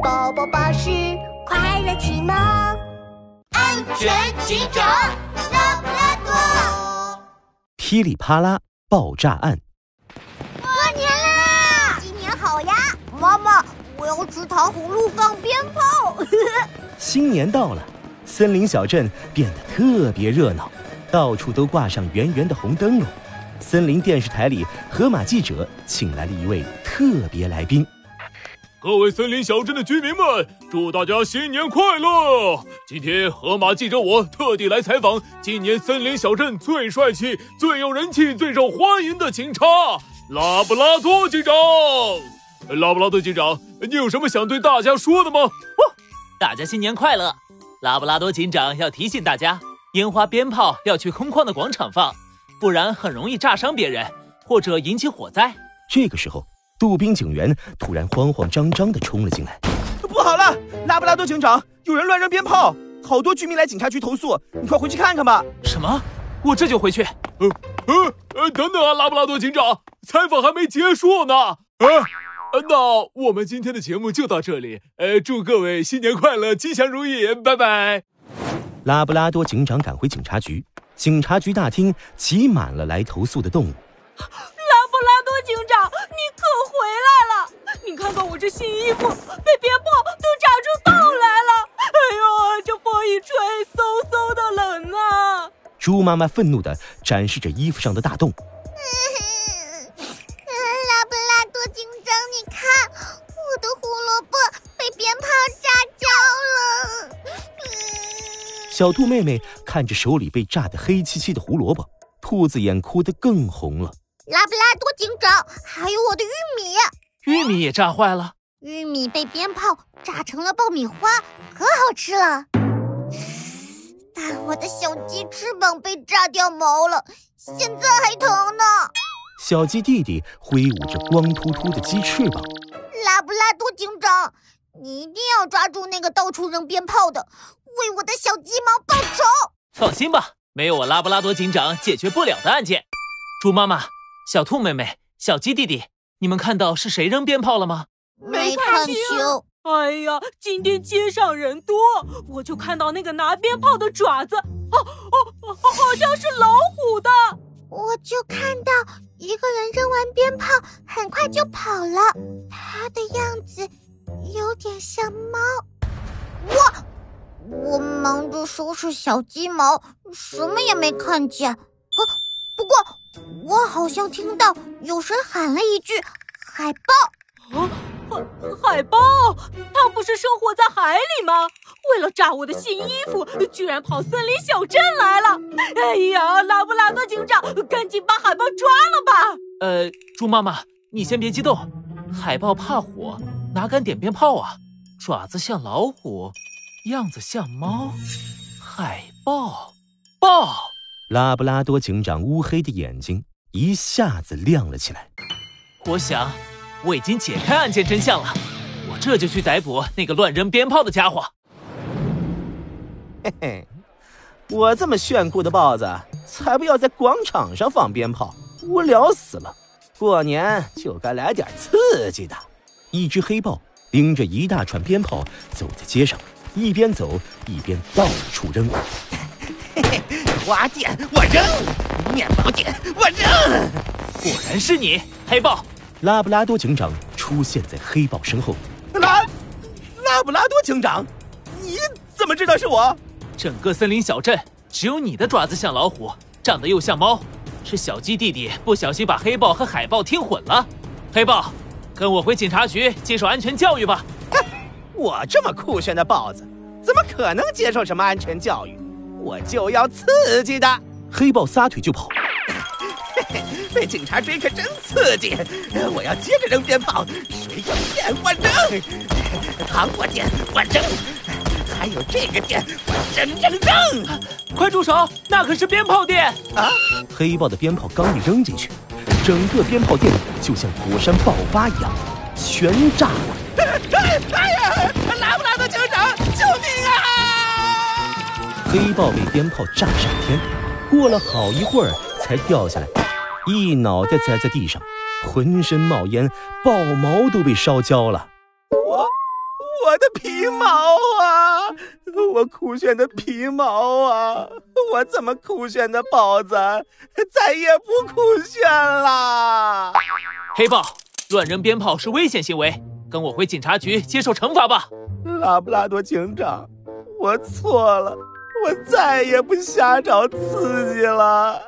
宝宝巴士快乐启蒙，安全警长拉布拉多，噼里啪啦爆炸案。过年啦！新年好呀！妈妈，我要吃糖葫芦放鞭炮。新年到了，森林小镇变得特别热闹，到处都挂上圆圆的红灯笼。森林电视台里，河马记者请来了一位特别来宾。各位森林小镇的居民们，祝大家新年快乐！今天河马记者我特地来采访今年森林小镇最帅气、最有人气、最受欢迎的警察——拉布拉多警长。拉布拉多警长，你有什么想对大家说的吗？大家新年快乐！拉布拉多警长要提醒大家，烟花鞭炮要去空旷的广场放，不然很容易炸伤别人，或者引起火灾。这个时候。杜宾警员突然慌慌张张地冲了进来，不好了，拉布拉多警长，有人乱扔鞭炮，好多居民来警察局投诉，你快回去看看吧。什么？我这就回去。呃呃呃，等等啊，拉布拉多警长，采访还没结束呢。呃，那我们今天的节目就到这里。呃，祝各位新年快乐，吉祥如意，拜拜。拉布拉多警长赶回警察局，警察局大厅挤满了来投诉的动物。回来了！你看看我这新衣服，被鞭炮都炸出洞来了！哎呦，这风一吹，嗖嗖的冷啊！猪妈妈愤怒地展示着衣服上的大洞。拉布拉多警长，你看，我的胡萝卜被鞭炮炸焦了。小兔妹妹看着手里被炸得黑漆漆的胡萝卜，兔子眼哭得更红了。拉布拉多警长，还有我的玉米，玉米也炸坏了。玉米被鞭炮炸成了爆米花，可好吃了。但我的小鸡翅膀被炸掉毛了，现在还疼呢。小鸡弟弟挥舞着光秃秃的鸡翅膀。拉布拉多警长，你一定要抓住那个到处扔鞭炮的，为我的小鸡毛报仇。放心吧，没有我拉布拉多警长解决不了的案件。猪妈妈。小兔妹妹，小鸡弟弟，你们看到是谁扔鞭炮了吗？没看清。哎呀，今天街上人多，我就看到那个拿鞭炮的爪子，哦哦，好像是老虎的。我就看到一个人扔完鞭炮，很快就跑了，他的样子有点像猫。我我忙着收拾小鸡毛，什么也没看见。好像听到有谁喊了一句“海豹”，啊，海海豹，它不是生活在海里吗？为了炸我的新衣服，居然跑森林小镇来了！哎呀，拉布拉多警长，赶紧把海豹抓了吧！呃，猪妈妈，你先别激动，海豹怕火，哪敢点鞭炮啊？爪子像老虎，样子像猫，海豹，豹。拉布拉多警长乌黑的眼睛一下子亮了起来。我想，我已经解开案件真相了。我这就去逮捕那个乱扔鞭炮的家伙。嘿嘿，我这么炫酷的豹子，才不要在广场上放鞭炮，无聊死了。过年就该来点刺激的。一只黑豹拎着一大串鞭炮走在街上，一边走一边到处扔。嘿嘿，花店我扔，面包店我扔。果然是你，黑豹！拉布拉多警长出现在黑豹身后。拉，拉布拉多警长，你怎么知道是我？整个森林小镇只有你的爪子像老虎，长得又像猫。是小鸡弟弟不小心把黑豹和海豹听混了。黑豹，跟我回警察局接受安全教育吧。我这么酷炫的豹子，怎么可能接受什么安全教育？我就要刺激的，黑豹撒腿就跑。嘿嘿，被警察追可真刺激！我要接着扔鞭炮，水果店我扔，糖果店我扔，还有这个店我扔扔扔！快住手，那可是鞭炮店啊！黑豹的鞭炮刚一扔进去，整个鞭炮店就像火山爆发一样，全炸了！哎呀，拉布拉多警长，救命啊！黑豹被鞭炮炸上天，过了好一会儿才掉下来，一脑袋栽在地上，浑身冒烟，豹毛都被烧焦了。我我的皮毛啊！我酷炫的皮毛啊！我怎么酷炫的豹子再也不酷炫啦！黑豹，乱扔鞭炮是危险行为，跟我回警察局接受惩罚吧。拉布拉多警长，我错了，我再也不瞎找刺激了。